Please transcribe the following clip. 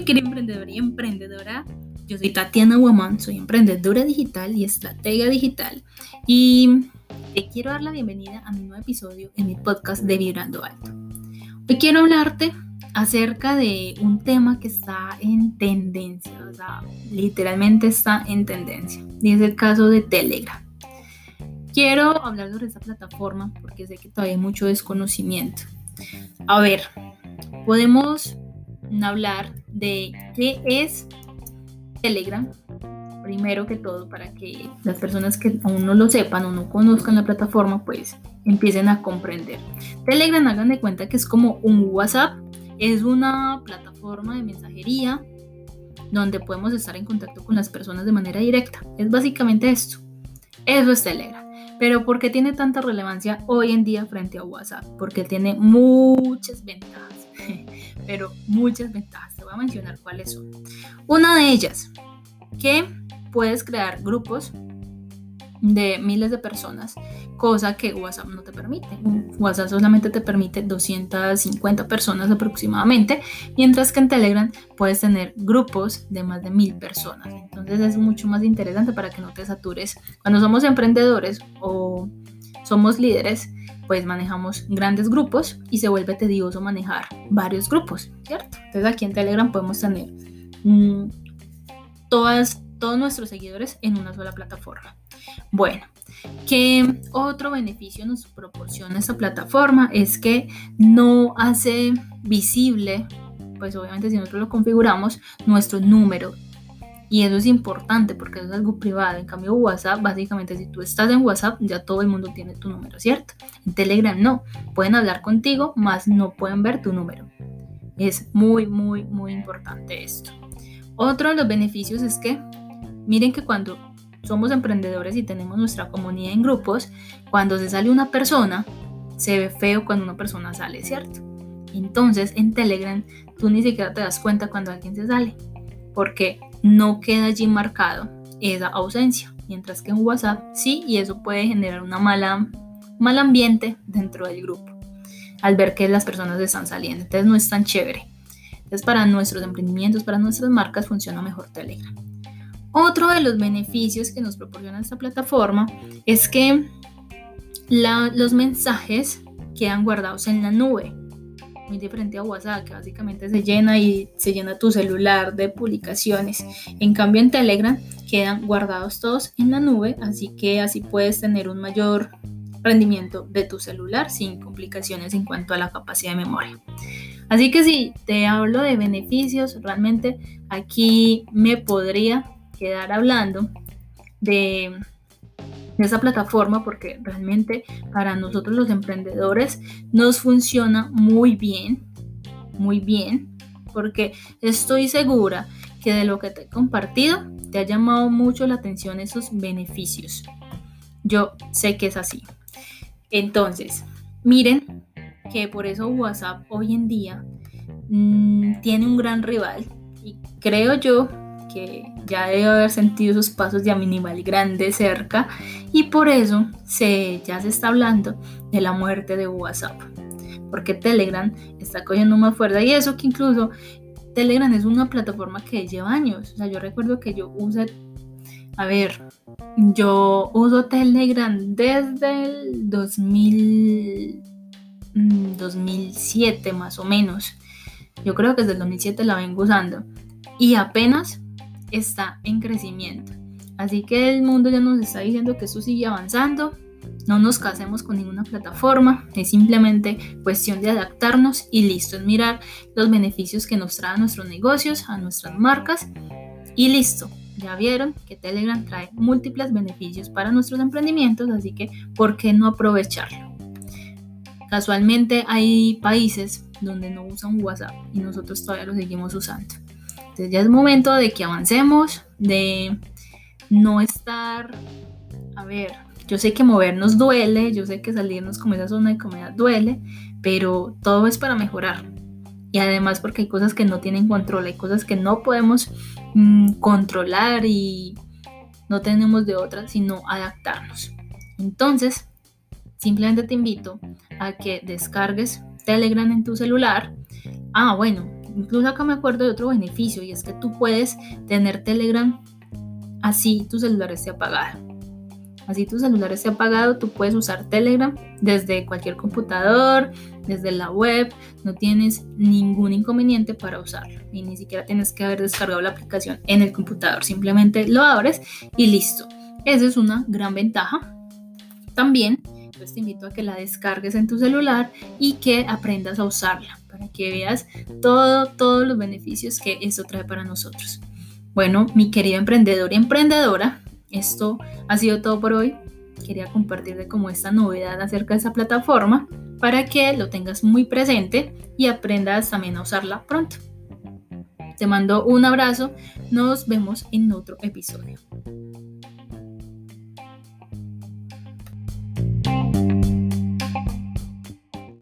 mi querida emprendedora y emprendedora. Yo soy Tatiana Woman, soy emprendedora digital y estratega digital. Y te quiero dar la bienvenida a mi nuevo episodio en mi podcast de Vibrando Alto. Hoy quiero hablarte acerca de un tema que está en tendencia, o sea, literalmente está en tendencia, y es el caso de Telegram. Quiero hablar sobre esta plataforma porque sé que todavía hay mucho desconocimiento. A ver, podemos hablar de qué es Telegram, primero que todo, para que las personas que aún no lo sepan o no conozcan la plataforma, pues empiecen a comprender. Telegram, hagan de cuenta que es como un WhatsApp, es una plataforma de mensajería donde podemos estar en contacto con las personas de manera directa. Es básicamente esto. Eso es Telegram. Pero ¿por qué tiene tanta relevancia hoy en día frente a WhatsApp? Porque tiene muchas ventajas, pero muchas ventajas. Te voy a mencionar cuáles son. Una de ellas, que puedes crear grupos de miles de personas, cosa que WhatsApp no te permite. WhatsApp solamente te permite 250 personas aproximadamente, mientras que en Telegram puedes tener grupos de más de mil personas. Entonces es mucho más interesante para que no te satures. Cuando somos emprendedores o somos líderes, pues manejamos grandes grupos y se vuelve tedioso manejar varios grupos, ¿cierto? Entonces aquí en Telegram podemos tener mm, todas, todos nuestros seguidores en una sola plataforma. Bueno, ¿qué otro beneficio nos proporciona esta plataforma? Es que no hace visible, pues obviamente si nosotros lo configuramos, nuestro número. Y eso es importante porque es algo privado. En cambio, WhatsApp, básicamente, si tú estás en WhatsApp, ya todo el mundo tiene tu número, ¿cierto? En Telegram no. Pueden hablar contigo, más no pueden ver tu número. Es muy, muy, muy importante esto. Otro de los beneficios es que, miren que cuando somos emprendedores y tenemos nuestra comunidad en grupos, cuando se sale una persona, se ve feo cuando una persona sale, ¿cierto? Entonces en Telegram tú ni siquiera te das cuenta cuando alguien se sale, porque no queda allí marcado esa ausencia, mientras que en WhatsApp sí, y eso puede generar una mala, mal ambiente dentro del grupo, al ver que las personas están saliendo, entonces no es tan chévere. Entonces para nuestros emprendimientos, para nuestras marcas funciona mejor Telegram. Otro de los beneficios que nos proporciona esta plataforma es que los mensajes quedan guardados en la nube, muy diferente a WhatsApp, que básicamente se llena y se llena tu celular de publicaciones. En cambio, en Telegram quedan guardados todos en la nube, así que así puedes tener un mayor rendimiento de tu celular sin complicaciones en cuanto a la capacidad de memoria. Así que si te hablo de beneficios, realmente aquí me podría quedar hablando de, esa plataforma porque realmente para nosotros los emprendedores nos funciona muy bien, muy bien, porque estoy segura que de lo que te he compartido te ha llamado mucho la atención esos beneficios. Yo sé que es así. Entonces, miren que por eso WhatsApp hoy en día mm, tiene un gran rival y creo yo que ya debe haber sentido esos pasos de minimal grande cerca y por eso se, ya se está hablando de la muerte de WhatsApp, porque Telegram está cogiendo más fuerza y eso que incluso Telegram es una plataforma que lleva años, o sea, yo recuerdo que yo usé, a ver, yo uso Telegram desde el 2000, 2007 mm, más o menos. Yo creo que desde el 2007 la vengo usando. Y apenas está en crecimiento. Así que el mundo ya nos está diciendo que esto sigue avanzando. No nos casemos con ninguna plataforma, es simplemente cuestión de adaptarnos y listo, es mirar los beneficios que nos traen nuestros negocios, a nuestras marcas y listo. Ya vieron que Telegram trae múltiples beneficios para nuestros emprendimientos, así que ¿por qué no aprovecharlo? Casualmente hay países donde no usan WhatsApp y nosotros todavía lo seguimos usando. Ya es momento de que avancemos, de no estar, a ver, yo sé que movernos duele, yo sé que salirnos como esa zona de comida duele, pero todo es para mejorar. Y además porque hay cosas que no tienen control, hay cosas que no podemos mm, controlar y no tenemos de otra sino adaptarnos. Entonces, simplemente te invito a que descargues Telegram en tu celular. Ah, bueno, incluso acá me acuerdo de otro beneficio y es que tú puedes tener Telegram así tu celular esté apagado. Así tu celular esté apagado, tú puedes usar Telegram desde cualquier computador, desde la web, no tienes ningún inconveniente para usarlo y ni siquiera tienes que haber descargado la aplicación en el computador, simplemente lo abres y listo. Esa es una gran ventaja. También pues te invito a que la descargues en tu celular y que aprendas a usarla para que veas todo, todos los beneficios que eso trae para nosotros. Bueno, mi querido emprendedor y emprendedora, esto ha sido todo por hoy. Quería compartirte como esta novedad acerca de esa plataforma para que lo tengas muy presente y aprendas también a usarla pronto. Te mando un abrazo, nos vemos en otro episodio.